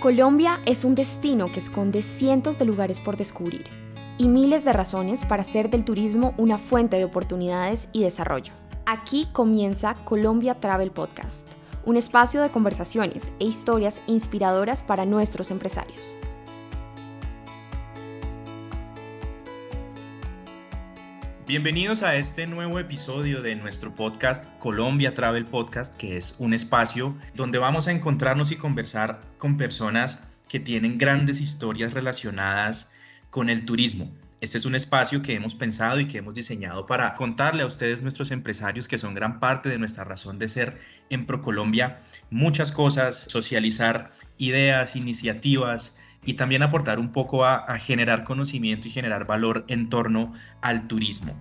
Colombia es un destino que esconde cientos de lugares por descubrir y miles de razones para hacer del turismo una fuente de oportunidades y desarrollo. Aquí comienza Colombia Travel Podcast, un espacio de conversaciones e historias inspiradoras para nuestros empresarios. Bienvenidos a este nuevo episodio de nuestro podcast Colombia Travel Podcast, que es un espacio donde vamos a encontrarnos y conversar con personas que tienen grandes historias relacionadas con el turismo. Este es un espacio que hemos pensado y que hemos diseñado para contarle a ustedes, nuestros empresarios, que son gran parte de nuestra razón de ser en ProColombia, muchas cosas, socializar ideas, iniciativas, y también aportar un poco a, generar conocimiento y generar valor en torno al turismo.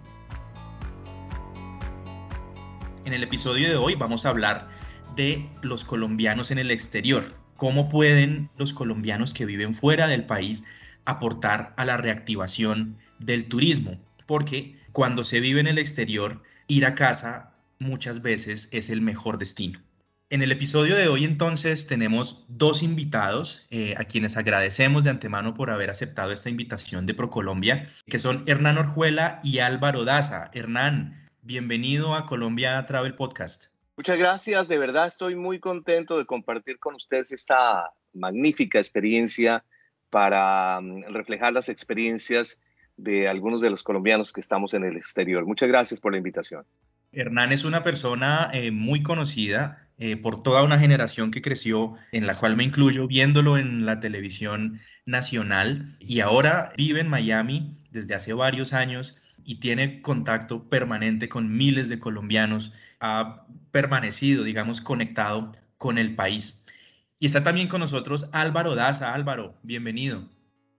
En el episodio de hoy vamos a hablar de los colombianos en el exterior. ¿Cómo pueden los colombianos que viven fuera del país aportar a la reactivación del turismo? Porque cuando se vive en el exterior, ir a casa muchas veces es el mejor destino. En el episodio de hoy entonces tenemos dos invitados eh, a quienes agradecemos de antemano por haber aceptado esta invitación de ProColombia, que son Hernán Orjuela y Álvaro Daza. Hernán, bienvenido a Colombia Travel Podcast. Muchas gracias, de verdad estoy muy contento de compartir con ustedes esta magnífica experiencia para mm, reflejar las experiencias de algunos de los colombianos que estamos en el exterior. Muchas gracias por la invitación. Hernán es una persona eh, muy conocida eh, por toda una generación que creció, en la cual me incluyo, viéndolo en la televisión nacional y ahora vive en Miami desde hace varios años y tiene contacto permanente con miles de colombianos, ha permanecido, digamos, conectado con el país. Y está también con nosotros Álvaro Daza. Álvaro, bienvenido.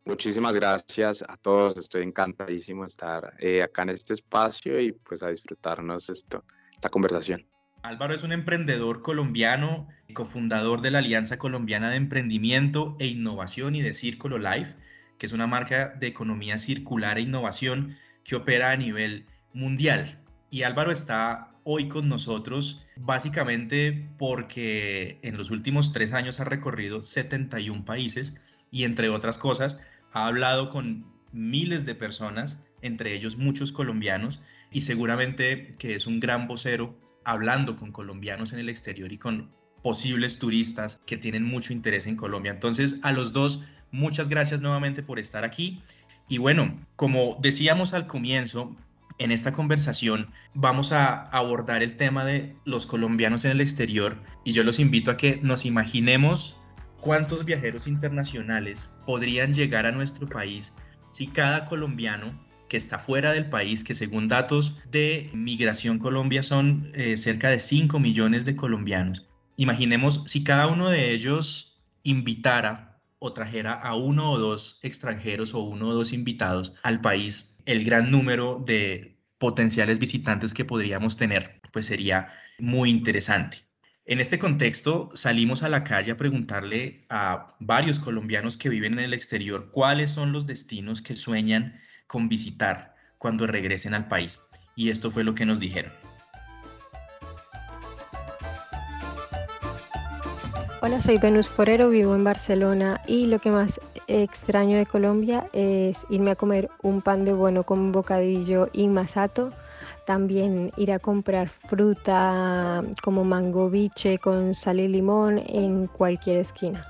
Muchísimas gracias a todos, estoy encantadísimo de estar eh, acá en este espacio y pues a disfrutarnos esto, esta conversación. Álvaro es un emprendedor colombiano, cofundador de la Alianza Colombiana de Emprendimiento e Innovación y de Círculo Life, que es una marca de economía circular e innovación que opera a nivel mundial. Y Álvaro está hoy con nosotros básicamente porque en los últimos tres años ha recorrido 71 países y entre otras cosas ha hablado con miles de personas, entre ellos muchos colombianos, y seguramente que es un gran vocero hablando con colombianos en el exterior y con posibles turistas que tienen mucho interés en Colombia. Entonces, a los dos, muchas gracias nuevamente por estar aquí. Y bueno, como decíamos al comienzo, en esta conversación vamos a abordar el tema de los colombianos en el exterior y yo los invito a que nos imaginemos cuántos viajeros internacionales podrían llegar a nuestro país si cada colombiano que está fuera del país, que según datos de Migración Colombia son eh, cerca de 5 millones de colombianos. Imaginemos si cada uno de ellos invitara o trajera a uno o dos extranjeros o uno o dos invitados al país, el gran número de potenciales visitantes que podríamos tener, pues sería muy interesante. En este contexto, salimos a la calle a preguntarle a varios colombianos que viven en el exterior cuáles son los destinos que sueñan con visitar cuando regresen al país. Y esto fue lo que nos dijeron. Hola, soy Venus Forero, vivo en Barcelona y lo que más extraño de Colombia es irme a comer un pan de bueno con bocadillo y masato. También ir a comprar fruta como mango biche con sal y limón en cualquier esquina.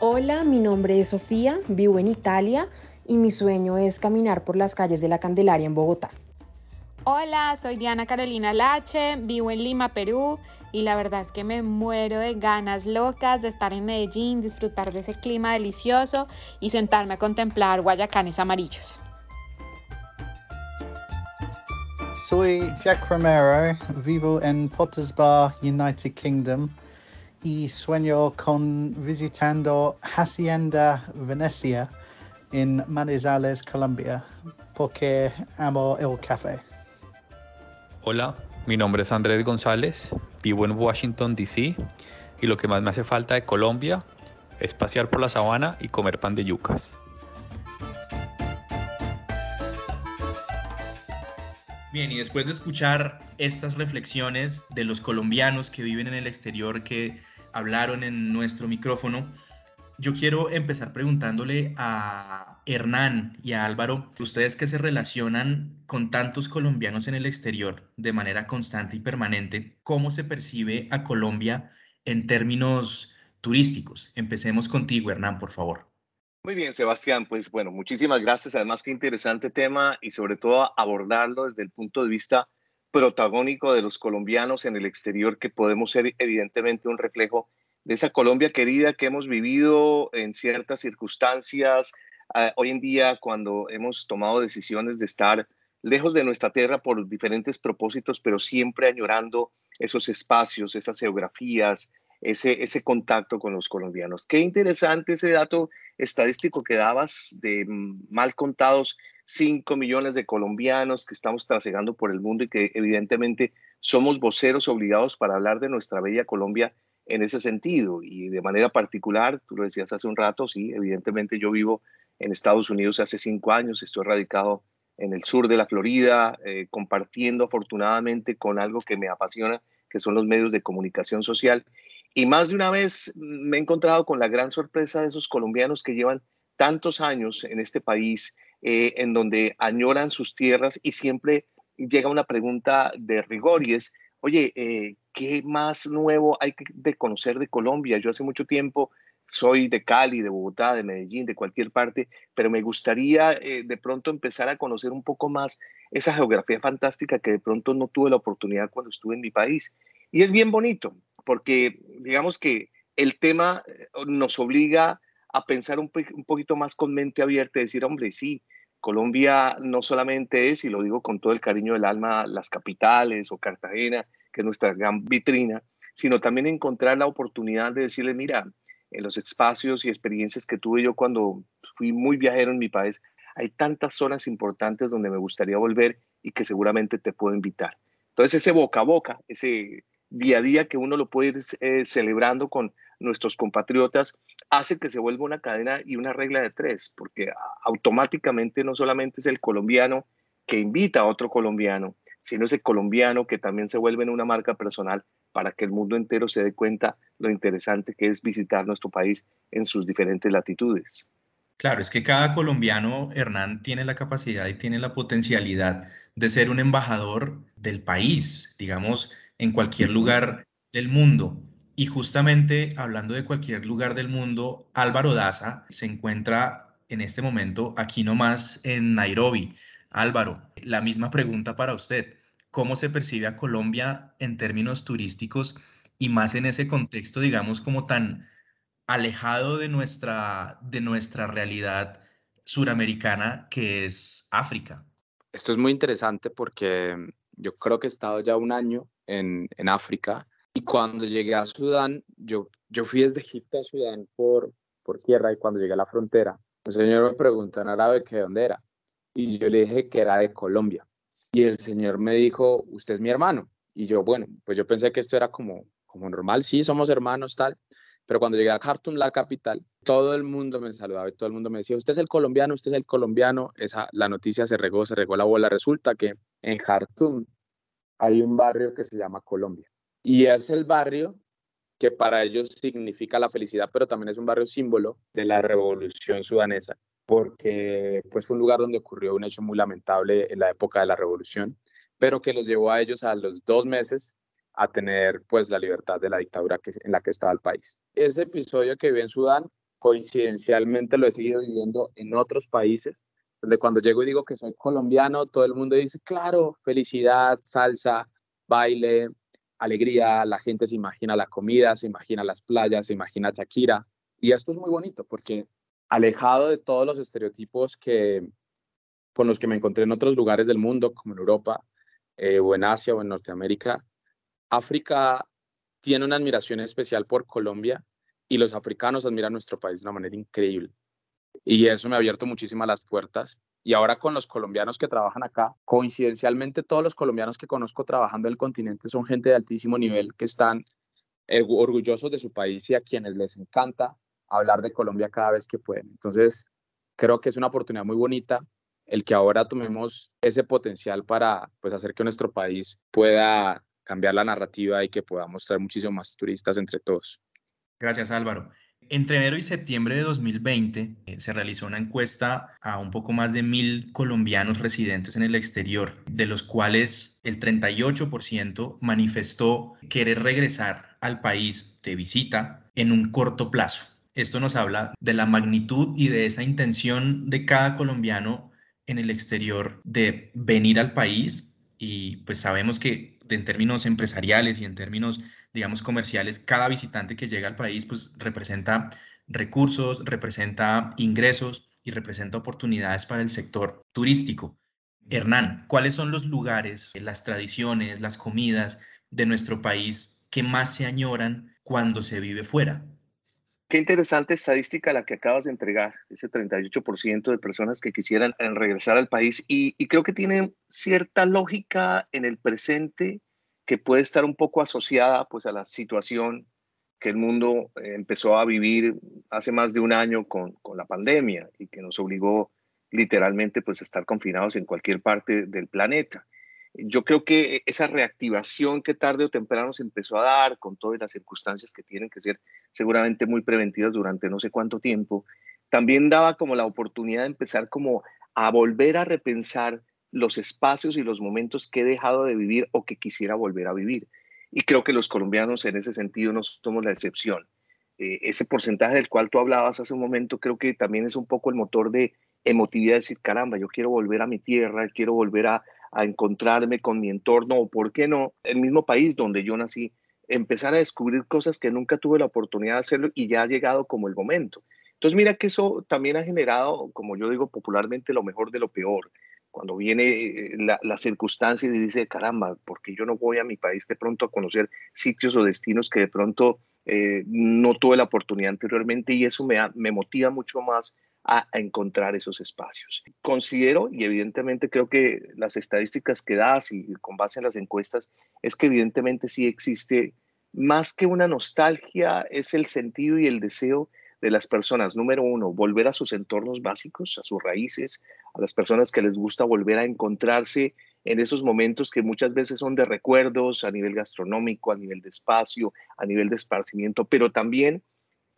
Hola, mi nombre es Sofía, vivo en Italia y mi sueño es caminar por las calles de la Candelaria en Bogotá. Hola, soy Diana Carolina Lache, vivo en Lima, Perú y la verdad es que me muero de ganas locas de estar en Medellín, disfrutar de ese clima delicioso y sentarme a contemplar guayacanes amarillos. Soy Jack Romero, vivo en Potters Bar, United Kingdom y sueño con visitando Hacienda Venecia en Manizales, Colombia, porque amo el café. Hola, mi nombre es Andrés González, vivo en Washington, D.C. y lo que más me hace falta de Colombia es pasear por la sabana y comer pan de yucas. Bien, y después de escuchar estas reflexiones de los colombianos que viven en el exterior, que hablaron en nuestro micrófono, yo quiero empezar preguntándole a Hernán y a Álvaro, ustedes que se relacionan con tantos colombianos en el exterior de manera constante y permanente, ¿cómo se percibe a Colombia en términos turísticos? Empecemos contigo, Hernán, por favor. Muy bien, Sebastián. Pues bueno, muchísimas gracias. Además, qué interesante tema y sobre todo abordarlo desde el punto de vista protagónico de los colombianos en el exterior, que podemos ser evidentemente un reflejo de esa Colombia querida que hemos vivido en ciertas circunstancias. Ah, hoy en día, cuando hemos tomado decisiones de estar lejos de nuestra tierra por diferentes propósitos, pero siempre añorando esos espacios, esas geografías, ese, ese contacto con los colombianos. Qué interesante ese dato estadístico que dabas de mal contados 5 millones de colombianos que estamos trasegando por el mundo y que evidentemente somos voceros obligados para hablar de nuestra bella Colombia en ese sentido. Y de manera particular, tú lo decías hace un rato, sí, evidentemente yo vivo en Estados Unidos hace cinco años, estoy radicado en el sur de la Florida, eh, compartiendo afortunadamente con algo que me apasiona, que son los medios de comunicación social. Y más de una vez me he encontrado con la gran sorpresa de esos colombianos que llevan tantos años en este país, eh, en donde añoran sus tierras y siempre llega una pregunta de rigor y es, oye, eh, ¿qué más nuevo hay que conocer de Colombia? Yo hace mucho tiempo soy de Cali, de Bogotá, de Medellín, de cualquier parte, pero me gustaría eh, de pronto empezar a conocer un poco más esa geografía fantástica que de pronto no tuve la oportunidad cuando estuve en mi país. Y es bien bonito, porque digamos que el tema eh, nos obliga a pensar un, un poquito más con mente abierta decir, hombre, sí, Colombia no solamente es, y lo digo con todo el cariño del alma, las capitales o Cartagena, que es nuestra gran vitrina, sino también encontrar la oportunidad de decirle, mira, en los espacios y experiencias que tuve yo cuando fui muy viajero en mi país, hay tantas zonas importantes donde me gustaría volver y que seguramente te puedo invitar. Entonces ese boca a boca, ese día a día que uno lo puede ir eh, celebrando con nuestros compatriotas, hace que se vuelva una cadena y una regla de tres, porque automáticamente no solamente es el colombiano que invita a otro colombiano, sino ese colombiano que también se vuelve en una marca personal para que el mundo entero se dé cuenta lo interesante que es visitar nuestro país en sus diferentes latitudes. Claro, es que cada colombiano, Hernán, tiene la capacidad y tiene la potencialidad de ser un embajador del país, digamos, en cualquier lugar del mundo. Y justamente hablando de cualquier lugar del mundo, Álvaro Daza se encuentra en este momento aquí nomás en Nairobi. Álvaro, la misma pregunta para usted. ¿Cómo se percibe a Colombia en términos turísticos y más en ese contexto, digamos, como tan alejado de nuestra, de nuestra realidad suramericana que es África? Esto es muy interesante porque yo creo que he estado ya un año en, en África y cuando llegué a Sudán, yo, yo fui desde Egipto a Sudán por, por tierra y cuando llegué a la frontera, el señor me preguntó en árabe que de dónde era. Y yo le dije que era de Colombia. Y el señor me dijo, usted es mi hermano. Y yo, bueno, pues yo pensé que esto era como, como normal, sí, somos hermanos, tal. Pero cuando llegué a Khartoum, la capital, todo el mundo me saludaba y todo el mundo me decía, usted es el colombiano, usted es el colombiano. Esa, la noticia se regó, se regó la bola. Resulta que en Khartoum hay un barrio que se llama Colombia. Y es el barrio que para ellos significa la felicidad, pero también es un barrio símbolo de la revolución sudanesa, porque pues fue un lugar donde ocurrió un hecho muy lamentable en la época de la revolución, pero que los llevó a ellos a los dos meses a tener pues la libertad de la dictadura que, en la que estaba el país. Ese episodio que vi en Sudán, coincidencialmente lo he seguido viviendo en otros países, donde cuando llego y digo que soy colombiano, todo el mundo dice, claro, felicidad, salsa, baile, alegría, la gente se imagina la comida, se imagina las playas, se imagina Shakira. Y esto es muy bonito porque alejado de todos los estereotipos que, con los que me encontré en otros lugares del mundo, como en Europa, eh, o en Asia, o en Norteamérica, África tiene una admiración especial por Colombia y los africanos admiran nuestro país de una manera increíble. Y eso me ha abierto muchísimas las puertas y ahora con los colombianos que trabajan acá, coincidencialmente todos los colombianos que conozco trabajando en el continente son gente de altísimo nivel que están eh, orgullosos de su país y a quienes les encanta hablar de Colombia cada vez que pueden. Entonces, creo que es una oportunidad muy bonita el que ahora tomemos ese potencial para pues, hacer que nuestro país pueda cambiar la narrativa y que podamos traer muchísimos más turistas entre todos. Gracias Álvaro. Entre enero y septiembre de 2020 eh, se realizó una encuesta a un poco más de mil colombianos residentes en el exterior, de los cuales el 38% manifestó querer regresar al país de visita en un corto plazo. Esto nos habla de la magnitud y de esa intención de cada colombiano en el exterior de venir al país y pues sabemos que en términos empresariales y en términos, digamos, comerciales, cada visitante que llega al país pues representa recursos, representa ingresos y representa oportunidades para el sector turístico. Hernán, ¿cuáles son los lugares, las tradiciones, las comidas de nuestro país que más se añoran cuando se vive fuera? Qué interesante estadística la que acabas de entregar, ese 38% de personas que quisieran eh, regresar al país y, creo que tiene cierta lógica en el presente que puede estar un poco asociada pues a la situación que el mundo eh, empezó a vivir hace más de un año con, con la pandemia y que nos obligó literalmente pues a estar confinados en cualquier parte del planeta yo creo que esa reactivación que tarde o temprano se empezó a dar con todas las circunstancias que tienen que ser seguramente muy preventivas durante no sé cuánto tiempo, también daba como la oportunidad de empezar como a volver a repensar los espacios y los momentos que he dejado de vivir o que quisiera volver a vivir. Y creo que los colombianos en ese sentido no somos la excepción. Eh, ese porcentaje del cual tú hablabas hace un momento creo que también es un poco el motor de emotividad, de decir, caramba, yo quiero volver a mi tierra, quiero volver a, a encontrarme con mi entorno o, ¿por qué no?, el mismo país donde yo nací, empezar a descubrir cosas que nunca tuve la oportunidad de hacerlo y ya ha llegado como el momento. Entonces, mira que eso también ha generado, como yo digo popularmente, lo mejor de lo peor. Cuando viene eh, la, la circunstancia y dice, caramba, ¿por qué yo no voy a mi país de pronto a conocer sitios o destinos que de pronto eh, no tuve la oportunidad anteriormente? Y eso me, me motiva mucho más a, encontrar esos espacios. Considero, y evidentemente creo que las estadísticas que das y con base en las encuestas, es que evidentemente sí existe más que una nostalgia, es el sentido y el deseo de las personas. Número uno, volver a sus entornos básicos, a sus raíces, a las personas que les gusta volver a encontrarse en esos momentos que muchas veces son de recuerdos a nivel gastronómico, a nivel de espacio, a nivel de esparcimiento, pero también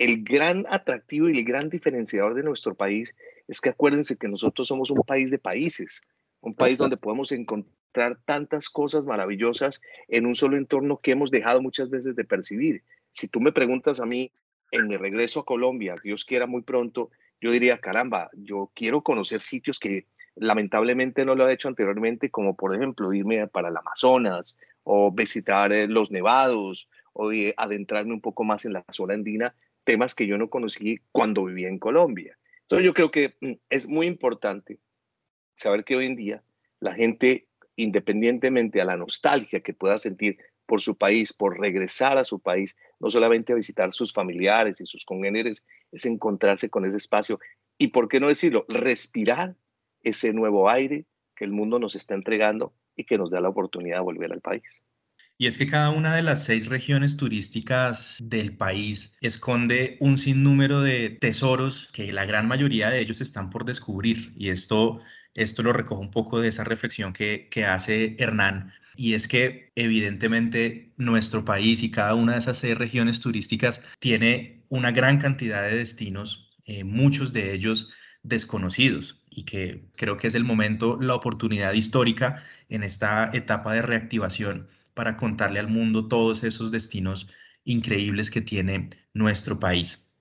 el gran atractivo y el gran diferenciador de nuestro país es que acuérdense que nosotros somos un país de países, un país donde podemos encontrar tantas cosas maravillosas en un solo entorno que hemos dejado muchas veces de percibir. Si tú me preguntas a mí, en mi regreso a Colombia, Dios quiera muy pronto, yo diría, caramba, yo quiero conocer sitios que lamentablemente no lo he hecho anteriormente, como por ejemplo irme para el Amazonas o visitar eh, los nevados o eh, adentrarme un poco más en la zona andina temas que yo no conocí cuando vivía en Colombia. Entonces yo creo que mm, es muy importante saber que hoy en día la gente, independientemente a la nostalgia que pueda sentir por su país, por regresar a su país, no solamente a visitar sus familiares y sus congéneres, es encontrarse con ese espacio y, ¿por qué no decirlo?, respirar ese nuevo aire que el mundo nos está entregando y que nos da la oportunidad de volver al país. Y es que cada una de las seis regiones turísticas del país esconde un sinnúmero de tesoros que la gran mayoría de ellos están por descubrir. Y esto, esto lo recoge un poco de esa reflexión que, hace Hernán. Y es que evidentemente nuestro país y cada una de esas seis regiones turísticas tiene una gran cantidad de destinos, eh, muchos de ellos desconocidos y que creo que es el momento, la oportunidad histórica en esta etapa de reactivación para contarle al mundo todos esos destinos increíbles que tiene nuestro país.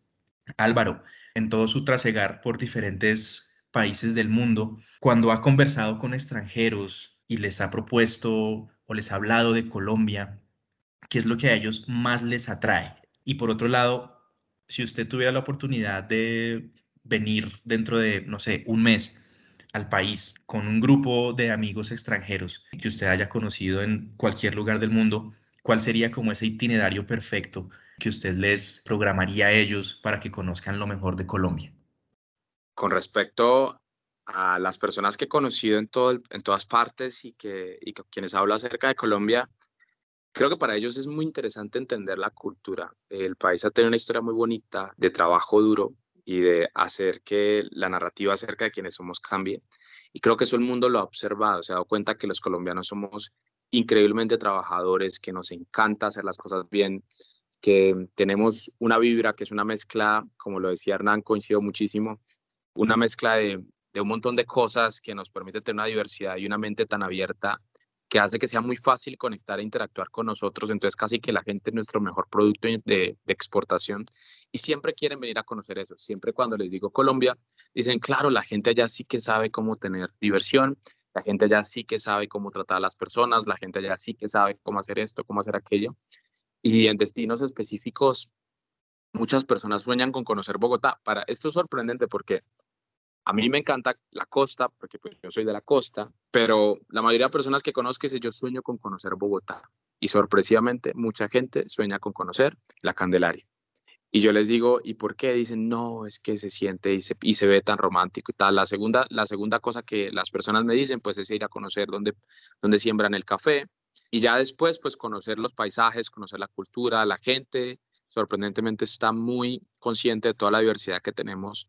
Álvaro, en todo su trasegar por diferentes países del mundo, cuando ha conversado con extranjeros y les ha propuesto o les ha hablado de Colombia, ¿qué es lo que a ellos más les atrae? Y por otro lado, si usted tuviera la oportunidad de venir dentro de, no sé, un mes al país con un grupo de amigos extranjeros que usted haya conocido en cualquier lugar del mundo, ¿cuál sería como ese itinerario perfecto que usted les programaría a ellos para que conozcan lo mejor de Colombia? Con respecto a las personas que he conocido en, todas partes y, que, quienes hablan acerca de Colombia, creo que para ellos es muy interesante entender la cultura. El país ha tenido una historia muy bonita de trabajo duro, y de hacer que la narrativa acerca de quienes somos cambie. Y creo que eso el mundo lo ha observado, se ha dado cuenta que los colombianos somos increíblemente trabajadores, que nos encanta hacer las cosas bien, que tenemos una vibra que es una mezcla, como lo decía Hernán, coincido muchísimo, una mezcla de, de un montón de cosas que nos permite tener una diversidad y una mente tan abierta que hace que sea muy fácil conectar e interactuar con nosotros. Entonces, casi que la gente es nuestro mejor producto de, exportación y siempre quieren venir a conocer eso. Siempre cuando les digo Colombia, dicen, claro, la gente allá sí que sabe cómo tener diversión, la gente allá sí que sabe cómo tratar a las personas, la gente allá sí que sabe cómo hacer esto, cómo hacer aquello. Y en destinos específicos, muchas personas sueñan con conocer Bogotá. Para esto es sorprendente porque a mí me encanta la costa, porque pues, yo soy de la costa, pero la mayoría de personas que conozco dicen, yo sueño con conocer Bogotá. Y sorpresivamente, mucha gente sueña con conocer la Candelaria. Y yo les digo, ¿y por qué? Dicen, no, es que se siente y se, y se ve tan romántico y tal. La segunda, la segunda cosa que las personas me dicen, pues es ir a conocer dónde, dónde siembran el café. Y ya después, pues conocer los paisajes, conocer la cultura, la gente. Sorprendentemente está muy consciente de toda la diversidad que tenemos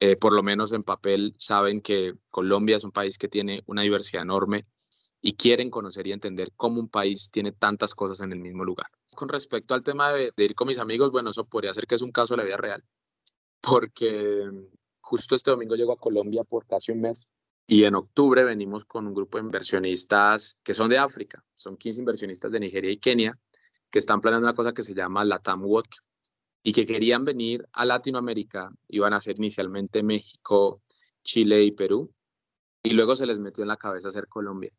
eh, por lo menos en papel, saben que Colombia es un país que tiene una diversidad enorme y quieren conocer y entender cómo un país tiene tantas cosas en el mismo lugar. Con respecto al tema de, ir con mis amigos, bueno, eso podría ser que es un caso de la vida real, porque justo este domingo llego a Colombia por casi un mes y en octubre venimos con un grupo de inversionistas que son de África, son 15 inversionistas de Nigeria y Kenia, que están planeando una cosa que se llama Latam Walk, y que querían venir a Latinoamérica, iban a ser inicialmente México, Chile y Perú, y luego se les metió en la cabeza hacer Colombia,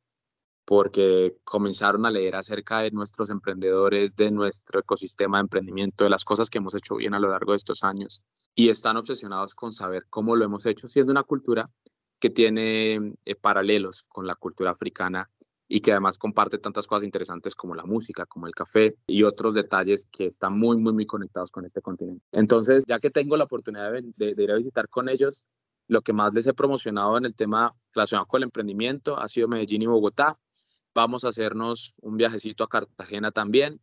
porque comenzaron a leer acerca de nuestros emprendedores, de nuestro ecosistema de emprendimiento, de las cosas que hemos hecho bien a lo largo de estos años, y están obsesionados con saber cómo lo hemos hecho, siendo una cultura que tiene eh, paralelos con la cultura africana y que además comparte tantas cosas interesantes como la música, como el café y otros detalles que están muy, muy, muy conectados con este continente. Entonces, ya que tengo la oportunidad de, ir a visitar con ellos, lo que más les he promocionado en el tema relacionado con el emprendimiento ha sido Medellín y Bogotá. Vamos a hacernos un viajecito a Cartagena también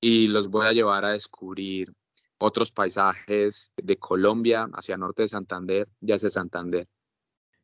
y los voy a llevar a descubrir otros paisajes de Colombia hacia norte de Santander y hacia Santander.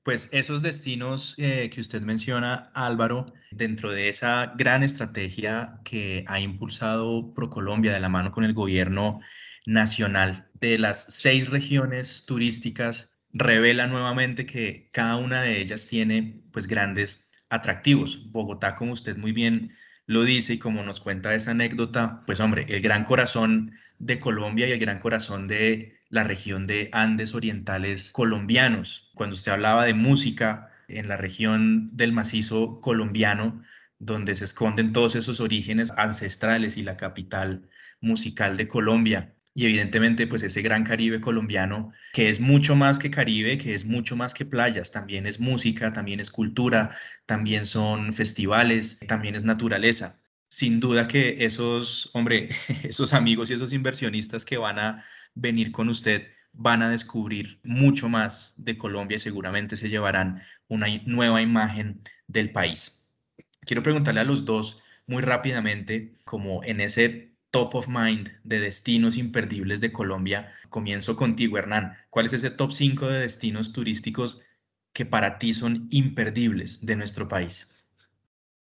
Pues esos destinos eh, que usted menciona, Álvaro, dentro de esa gran estrategia que ha impulsado ProColombia de la mano con el gobierno nacional, de las seis regiones turísticas, revela nuevamente que cada una de ellas tiene pues grandes atractivos. Bogotá, como usted muy bien lo dice y como nos cuenta esa anécdota, pues hombre, el gran corazón de Colombia y el gran corazón de la región de Andes orientales colombianos. Cuando usted hablaba de música en la región del macizo colombiano, donde se esconden todos esos orígenes ancestrales y la capital musical de Colombia. Y evidentemente, pues ese gran Caribe colombiano, que es mucho más que Caribe, que es mucho más que playas, también es música, también es cultura, también son festivales, también es naturaleza. Sin duda que esos, hombre, esos amigos y esos inversionistas que van a venir con usted van a descubrir mucho más de Colombia y seguramente se llevarán una nueva imagen del país. Quiero preguntarle a los dos muy rápidamente, como en ese top of mind de destinos imperdibles de Colombia, comienzo contigo, Hernán. ¿Cuál es ese top 5 de destinos turísticos que para ti son imperdibles de nuestro país?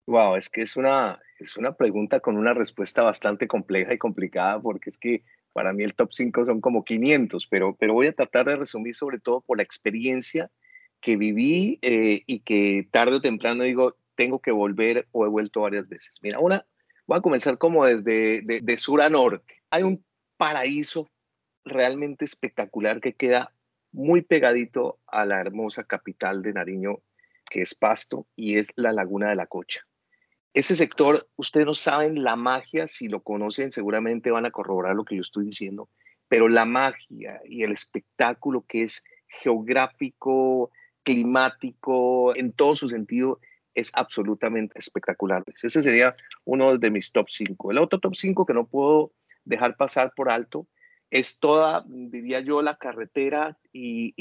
Wow, es que es una, es una pregunta con una respuesta bastante compleja y complicada porque es que para mí el top 5 son como 500, pero, pero voy a tratar de resumir sobre todo por la experiencia que viví eh, y que tarde o temprano digo, tengo que volver o he vuelto varias veces. Mira, una, voy a comenzar como desde de, sur a norte. Hay un paraíso realmente espectacular que queda muy pegadito a la hermosa capital de Nariño, que es Pasto, y es la Laguna de la Cocha. Ese sector, ustedes no saben la magia, si lo conocen seguramente van a corroborar lo que yo estoy diciendo, pero la magia y el espectáculo que es geográfico, climático, en todo su sentido, es absolutamente espectacular. Ese sería uno de mis top 5. El otro top 5 que no puedo dejar pasar por alto es toda, diría yo, la carretera y,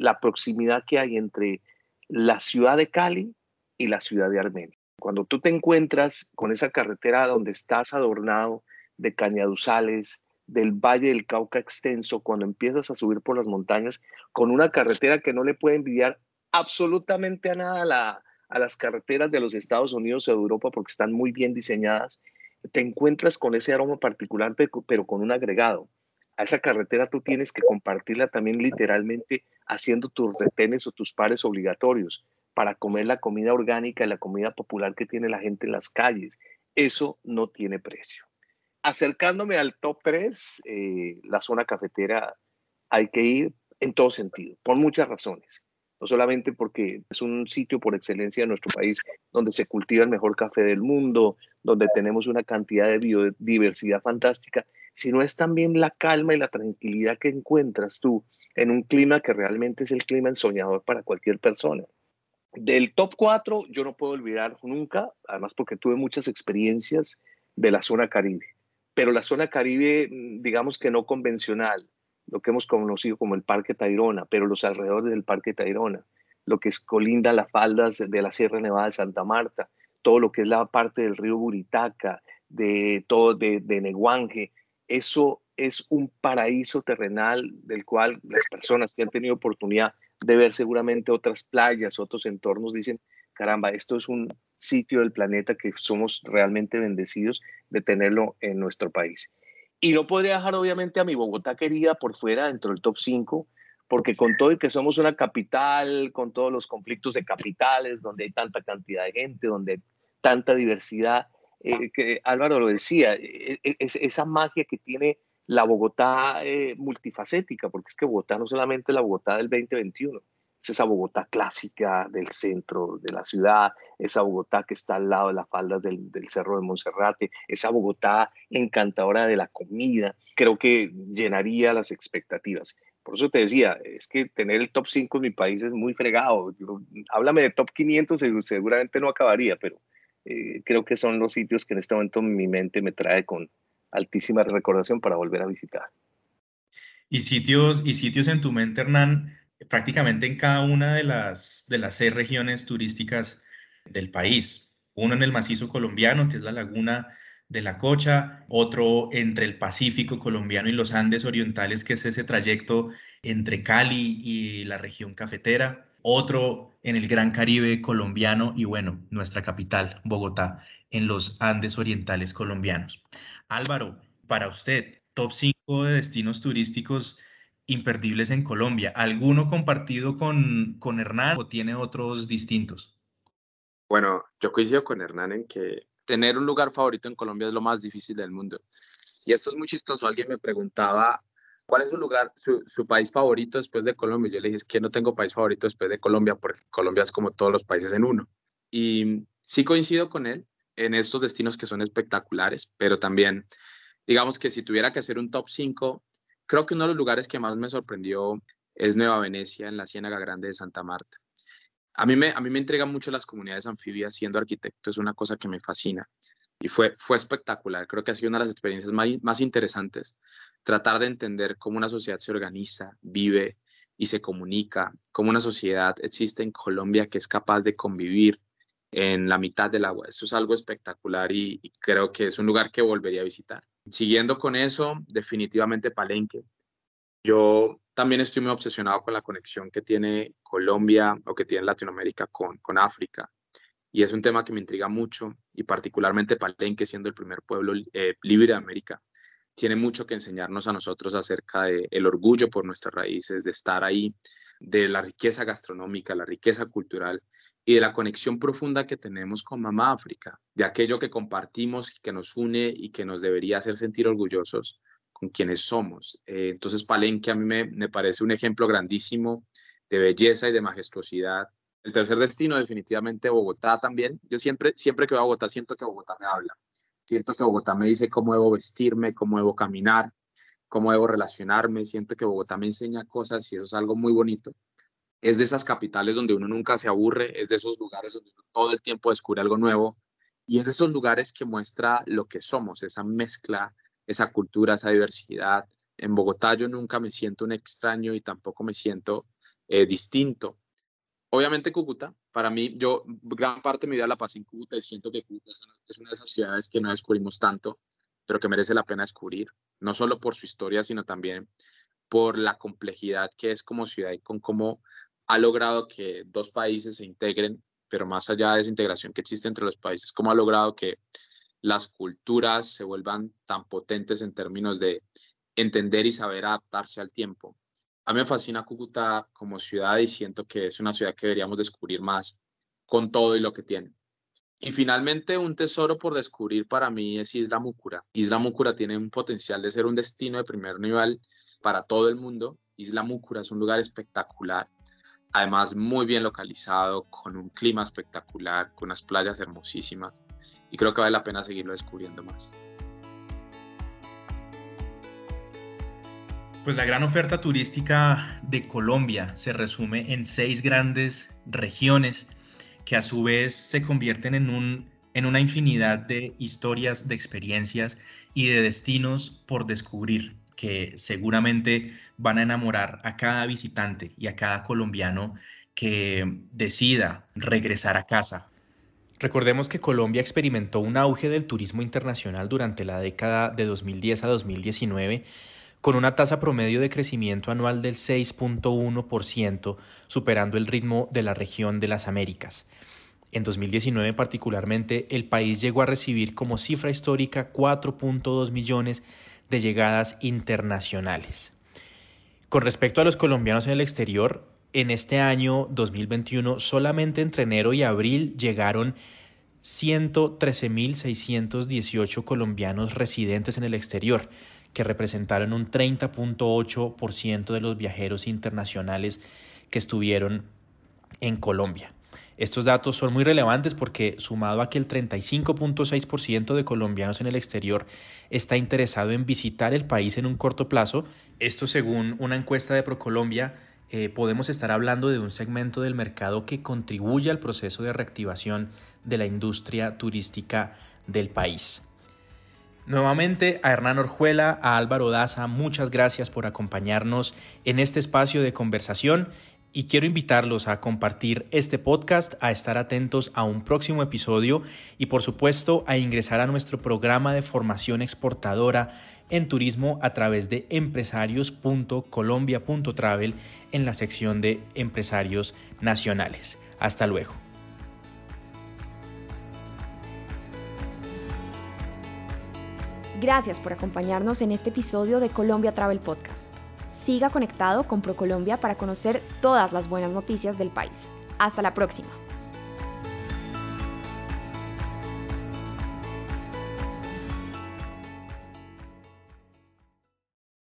la proximidad que hay entre la ciudad de Cali y la ciudad de Armenia. Cuando tú te encuentras con esa carretera donde estás adornado de cañaduzales, del Valle del Cauca extenso, cuando empiezas a subir por las montañas, con una carretera que no le puede envidiar absolutamente a nada a, las carreteras de los Estados Unidos o Europa porque están muy bien diseñadas te encuentras con ese aroma particular, pero con un agregado. A esa carretera tú tienes que compartirla también literalmente haciendo tus retenes o tus pares obligatorios para comer la comida orgánica y la comida popular que tiene la gente en las calles. Eso no tiene precio. Acercándome al top 3, eh, la zona cafetera hay que ir en todo sentido, por muchas razones. No solamente porque es un sitio por excelencia en nuestro país donde se cultiva el mejor café del mundo, donde tenemos una cantidad de biodiversidad fantástica, sino es también la calma y la tranquilidad que encuentras tú en un clima que realmente es el clima ensoñador para cualquier persona. Del top 4 yo no puedo olvidar nunca, además porque tuve muchas experiencias de la zona caribe, pero la zona caribe mm, digamos que no convencional, lo que hemos conocido como el Parque Tayrona, pero los alrededores del Parque Tayrona, lo que es colinda las faldas de la Sierra Nevada de Santa Marta, todo lo que es la parte del río Buritaca, de todo de, de Neguanje, eso es un paraíso terrenal del cual las personas que han tenido oportunidad de ver seguramente otras playas, otros entornos, dicen, caramba, esto es un sitio del planeta que somos realmente bendecidos de tenerlo en nuestro país. Y no podría dejar obviamente a mi Bogotá querida por fuera dentro del top 5, porque con todo y que somos una capital, con todos los conflictos de capitales, donde hay tanta cantidad de gente, donde tanta diversidad, eh, que Álvaro lo decía, e, e, es, esa magia que tiene la Bogotá eh, multifacética, porque es que Bogotá no solamente es la Bogotá del 2021, es esa Bogotá clásica del centro de la ciudad, esa Bogotá que está al lado de las faldas del, Cerro de Monserrate, esa Bogotá encantadora de la comida, creo que llenaría las expectativas. Por eso te decía, es que tener el top 5 en mi país es muy fregado. háblame de top 500, seguramente no acabaría, pero eh, creo que son los sitios que en este momento mi mente me trae con altísima recordación para volver a visitar. Y sitios, y sitios en tu mente, Hernán, prácticamente en cada una de las, de las seis regiones turísticas del país. Uno en el macizo colombiano, que es la laguna de la Cocha, otro entre el Pacífico colombiano y los Andes orientales, que es ese trayecto entre Cali y la región cafetera, otro en el Gran Caribe colombiano y bueno, nuestra capital, Bogotá, en los Andes orientales colombianos. Álvaro, para usted, top 5 de destinos turísticos imperdibles en Colombia. ¿Alguno compartido con, con Hernán o tiene otros distintos? Bueno, yo coincido con Hernán en que tener un lugar favorito en Colombia es lo más difícil del mundo. Y esto es muy chistoso. Alguien me preguntaba, ¿cuál es su lugar, su, país favorito después de Colombia? Yo le dije, es que no tengo país favorito después de Colombia, porque Colombia es como todos los países en uno. Y sí coincido con él en estos destinos que son espectaculares, pero también, digamos que si tuviera que hacer un top 5, Creo que uno de los lugares que más me sorprendió es Nueva Venecia, en la Ciénaga Grande de Santa Marta. A mí me, a mí me entregan mucho las comunidades anfibias, siendo arquitecto es una cosa que me fascina. Y fue, fue espectacular, creo que ha sido una de las experiencias más, más interesantes, tratar de entender cómo una sociedad se organiza, vive y se comunica, cómo una sociedad existe en Colombia que es capaz de convivir en la mitad del agua. Eso es algo espectacular y, creo que es un lugar que volvería a visitar. Siguiendo con eso, definitivamente Palenque. Yo también estoy muy obsesionado con la conexión que tiene Colombia o que tiene Latinoamérica con, con África. Y es un tema que me intriga mucho y particularmente Palenque siendo el primer pueblo eh, libre de América. Tiene mucho que enseñarnos a nosotros acerca del el orgullo por nuestras raíces, de estar ahí, de la riqueza gastronómica, la riqueza cultural y de la conexión profunda que tenemos con Mamá África, de aquello que compartimos, que nos une y que nos debería hacer sentir orgullosos con quienes somos. Eh, entonces Palenque a mí me, parece un ejemplo grandísimo de belleza y de majestuosidad. El tercer destino definitivamente Bogotá también. Yo siempre, siempre que voy a Bogotá siento que Bogotá me habla. Siento que Bogotá me dice cómo debo vestirme, cómo debo caminar, cómo debo relacionarme. Siento que Bogotá me enseña cosas y eso es algo muy bonito es de esas capitales donde uno nunca se aburre, es de esos lugares donde uno todo el tiempo descubre algo nuevo y es de esos lugares que muestra lo que somos, esa mezcla, esa cultura, esa diversidad. En Bogotá yo nunca me siento un extraño y tampoco me siento eh, distinto. Obviamente Cúcuta, para mí, yo gran parte de mi vida la pasé en Cúcuta y siento que Cúcuta es una de esas ciudades que no descubrimos tanto, pero que merece la pena descubrir, no solo por su historia, sino también por la complejidad que es como ciudad y con cómo ha logrado que dos países se integren, pero más allá de esa integración que existe entre los países, cómo ha logrado que las culturas se vuelvan tan potentes en términos de entender y saber adaptarse al tiempo. A mí me fascina Cúcuta como ciudad y siento que es una ciudad que deberíamos descubrir más con todo y lo que tiene. Y finalmente, un tesoro por descubrir para mí es Isla Múcura. Isla Múcura tiene un potencial de ser un destino de primer nivel para todo el mundo. Isla Múcura es un lugar espectacular, además muy bien localizado, con un clima espectacular, con unas playas hermosísimas y creo que vale la pena seguirlo descubriendo más. Pues la gran oferta turística de Colombia se resume en seis grandes regiones que a su vez se convierten en, un, en una infinidad de historias, de experiencias y de destinos por descubrir que seguramente van a enamorar a cada visitante y a cada colombiano que decida regresar a casa. Recordemos que Colombia experimentó un auge del turismo internacional durante la década de 2010 a 2019 con una tasa promedio de crecimiento anual del 6.1%, superando el ritmo de la región de las Américas. En 2019 particularmente, el país llegó a recibir como cifra histórica 4.2 millones de llegadas internacionales. Con respecto a los colombianos en el exterior, en este año 2021 solamente entre enero y abril llegaron 113.618 colombianos residentes en el exterior, que representaron un 30.8% de los viajeros internacionales que estuvieron en Colombia. Estos datos son muy relevantes porque sumado a que el 35.6% de colombianos en el exterior está interesado en visitar el país en un corto plazo, esto según una encuesta de Procolombia eh, podemos estar hablando de un segmento del mercado que contribuye al proceso de reactivación de la industria turística del país. Nuevamente a Hernán Orjuela, a Álvaro Daza, muchas gracias por acompañarnos en este espacio de conversación y quiero invitarlos a compartir este podcast, a estar atentos a un próximo episodio y por supuesto a ingresar a nuestro programa de formación exportadora en turismo a través de empresarios.colombia.travel en la sección de empresarios nacionales. Hasta luego. Gracias por acompañarnos en este episodio de Colombia Travel Podcast. Siga conectado con ProColombia para conocer todas las buenas noticias del país. Hasta la próxima.